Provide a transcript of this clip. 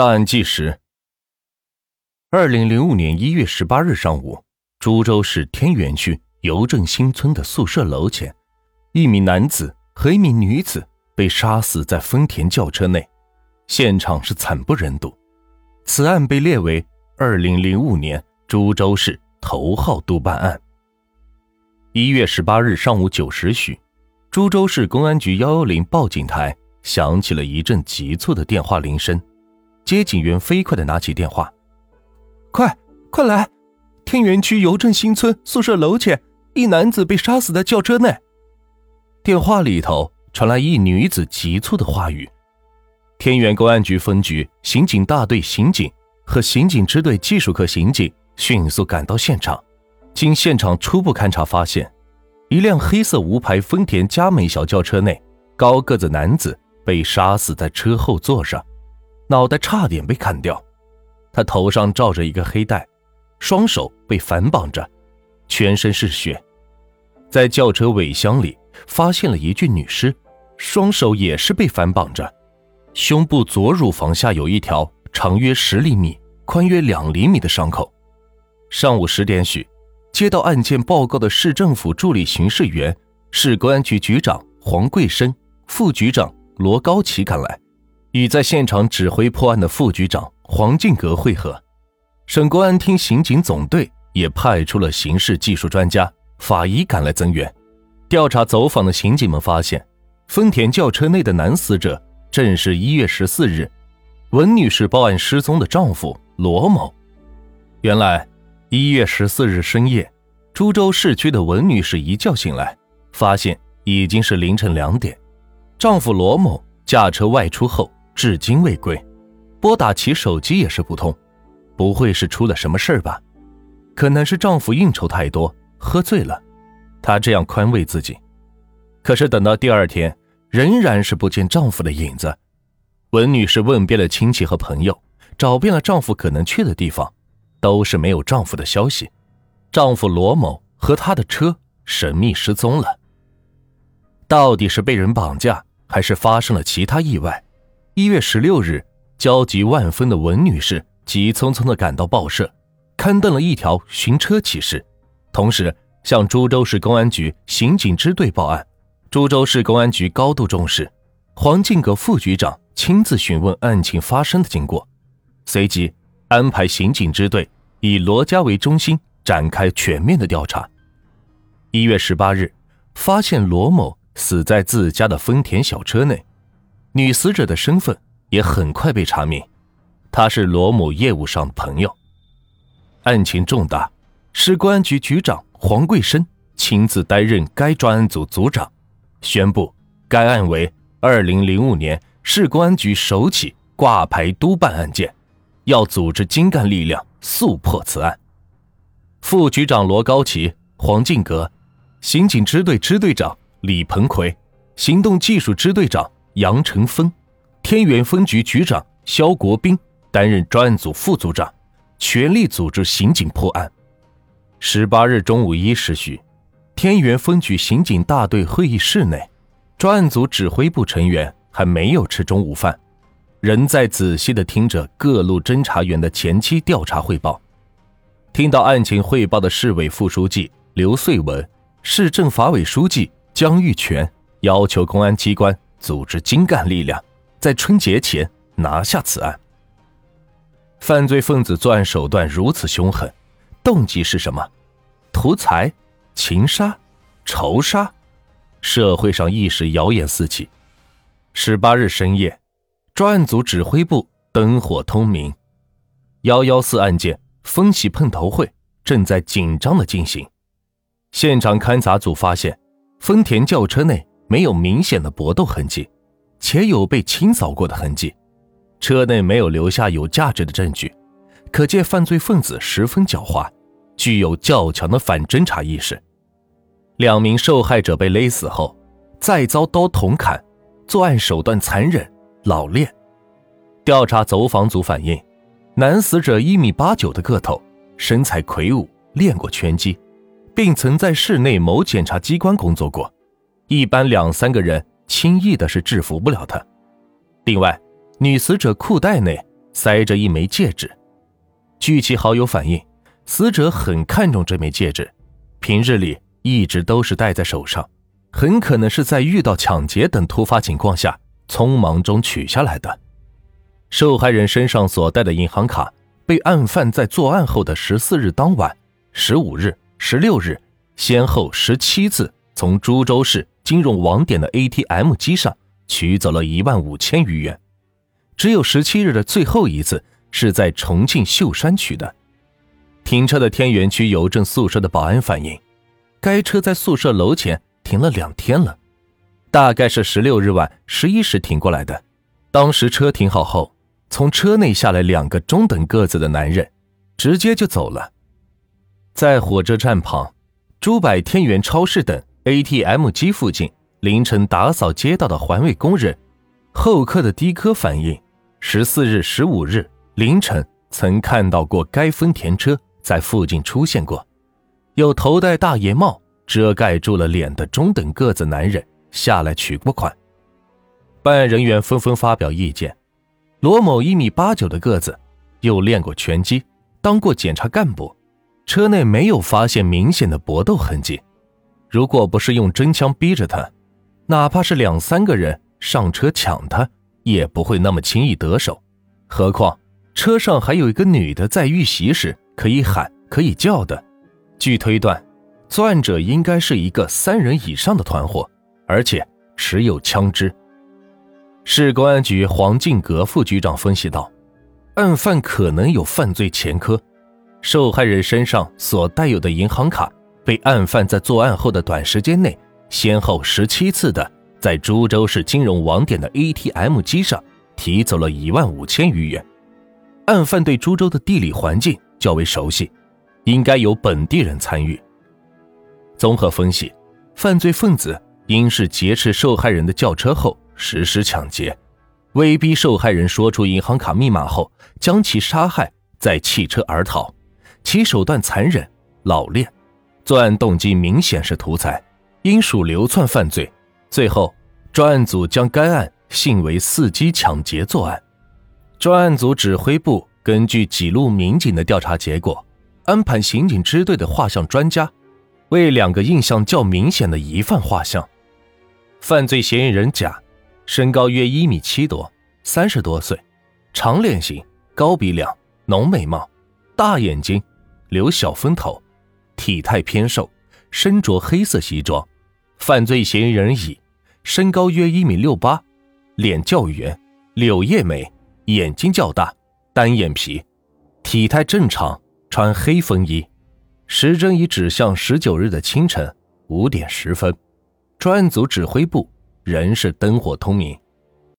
档案纪实：二零零五年一月十八日上午，株洲市天元区邮政新村的宿舍楼前，一名男子和一名女子被杀死在丰田轿车内，现场是惨不忍睹。此案被列为二零零五年株洲市头号督办案。一月十八日上午九时许，株洲市公安局幺幺零报警台响起了一阵急促的电话铃声。接警员飞快的拿起电话：“快，快来！天元区邮政新村宿舍楼前，一男子被杀死在轿车内。”电话里头传来一女子急促的话语。天元公安局分局刑警大队刑警和刑警支队技术科刑警迅速赶到现场，经现场初步勘查发现，一辆黑色无牌丰田佳美小轿车内，高个子男子被杀死在车后座上。脑袋差点被砍掉，他头上罩着一个黑带，双手被反绑着，全身是血。在轿车尾箱里发现了一具女尸，双手也是被反绑着，胸部左乳房下有一条长约十厘米、宽约两厘米的伤口。上午十点许，接到案件报告的市政府助理巡视员、市公安局局长黄贵生、副局长罗高奇赶来。与在现场指挥破案的副局长黄进格会合，省公安厅刑警总队也派出了刑事技术专家、法医赶来增援。调查走访的刑警们发现，丰田轿车内的男死者正是一月十四日文女士报案失踪的丈夫罗某。原来，一月十四日深夜，株洲市区的文女士一觉醒来，发现已经是凌晨两点，丈夫罗某驾车外出后。至今未归，拨打其手机也是不通，不会是出了什么事儿吧？可能是丈夫应酬太多，喝醉了。她这样宽慰自己。可是等到第二天，仍然是不见丈夫的影子。文女士问遍了亲戚和朋友，找遍了丈夫可能去的地方，都是没有丈夫的消息。丈夫罗某和他的车神秘失踪了。到底是被人绑架，还是发生了其他意外？一月十六日，焦急万分的文女士急匆匆地赶到报社，刊登了一条寻车启事，同时向株洲市公安局刑警支队报案。株洲市公安局高度重视，黄进阁副局长亲自询问案情发生的经过，随即安排刑警支队以罗家为中心展开全面的调查。一月十八日，发现罗某死在自家的丰田小车内。女死者的身份也很快被查明，她是罗某业务上的朋友。案情重大，市公安局局长黄贵生亲自担任该专案组组长，宣布该案为二零零五年市公安局首起挂牌督办案件，要组织精干力量速破此案。副局长罗高奇、黄进格，刑警支队支队长李鹏奎，行动技术支队长。杨成峰，天元分局局长肖国斌担任专案组副组长，全力组织刑警破案。十八日中午一时许，天元分局刑警大队会议室内，专案组指挥部成员还没有吃中午饭，仍在仔细的听着各路侦查员的前期调查汇报。听到案情汇报的市委副书记刘穗文、市政法委书记姜玉泉要求公安机关。组织精干力量，在春节前拿下此案。犯罪分子作案手段如此凶狠，动机是什么？图财、情杀、仇杀？社会上一时谣言四起。十八日深夜，专案组指挥部灯火通明，幺幺四案件分析碰头会正在紧张的进行。现场勘查组发现，丰田轿车内。没有明显的搏斗痕迹，且有被清扫过的痕迹，车内没有留下有价值的证据，可见犯罪分子十分狡猾，具有较强的反侦查意识。两名受害者被勒死后，再遭刀捅砍，作案手段残忍老练。调查走访组反映，男死者一米八九的个头，身材魁梧，练过拳击，并曾在市内某检察机关工作过。一般两三个人轻易的是制服不了他。另外，女死者裤袋内塞着一枚戒指。据其好友反映，死者很看重这枚戒指，平日里一直都是戴在手上，很可能是在遇到抢劫等突发情况下匆忙中取下来的。受害人身上所带的银行卡被案犯在作案后的十四日当晚、十五日、十六日，先后十七次从株洲市金融网点的 ATM 机上取走了一万五千余元，只有十七日的最后一次是在重庆秀山取的。停车的天元区邮政宿舍的保安反映，该车在宿舍楼前停了两天了，大概是十六日晚十一时停过来的。当时车停好后。从车内下来两个中等个子的男人，直接就走了。在火车站旁、珠百天元超市等 ATM 机附近，凌晨打扫街道的环卫工人后客的的哥反映，十四日、十五日凌晨曾看到过该丰田车在附近出现过，有头戴大檐帽遮盖住了脸的中等个子男人下来取过款。办案人员纷纷发表意见。罗某一米八九的个子，又练过拳击，当过检察干部，车内没有发现明显的搏斗痕迹。如果不是用真枪逼着他，哪怕是两三个人上车抢他，也不会那么轻易得手。何况车上还有一个女的在遇袭时可以喊可以叫的。据推断，作案者应该是一个三人以上的团伙，而且持有枪支。市公安局黄进阁副局长分析道：“案犯可能有犯罪前科，受害人身上所带有的银行卡被案犯在作案后的短时间内，先后十七次的在株洲市金融网点的 ATM 机上提走了一万五千余元。案犯对株洲的地理环境较为熟悉，应该有本地人参与。综合分析，犯罪分子应是劫持受害人的轿车后。”实施抢劫，威逼受害人说出银行卡密码后，将其杀害，再弃车而逃。其手段残忍老练，作案动机明显是图财，应属流窜犯罪。最后，专案组将该案信为伺机抢劫作案。专案组指挥部根据几路民警的调查结果，安排刑警支队的画像专家，为两个印象较明显的疑犯画像。犯罪嫌疑人甲。身高约一米七多，三十多岁，长脸型，高鼻梁，浓眉毛，大眼睛，留小分头，体态偏瘦，身着黑色西装。犯罪嫌疑人乙，身高约一米六八，脸较圆，柳叶眉，眼睛较大，单眼皮，体态正常，穿黑风衣。时针已指向十九日的清晨五点十分，专案组指挥部。仍是灯火通明。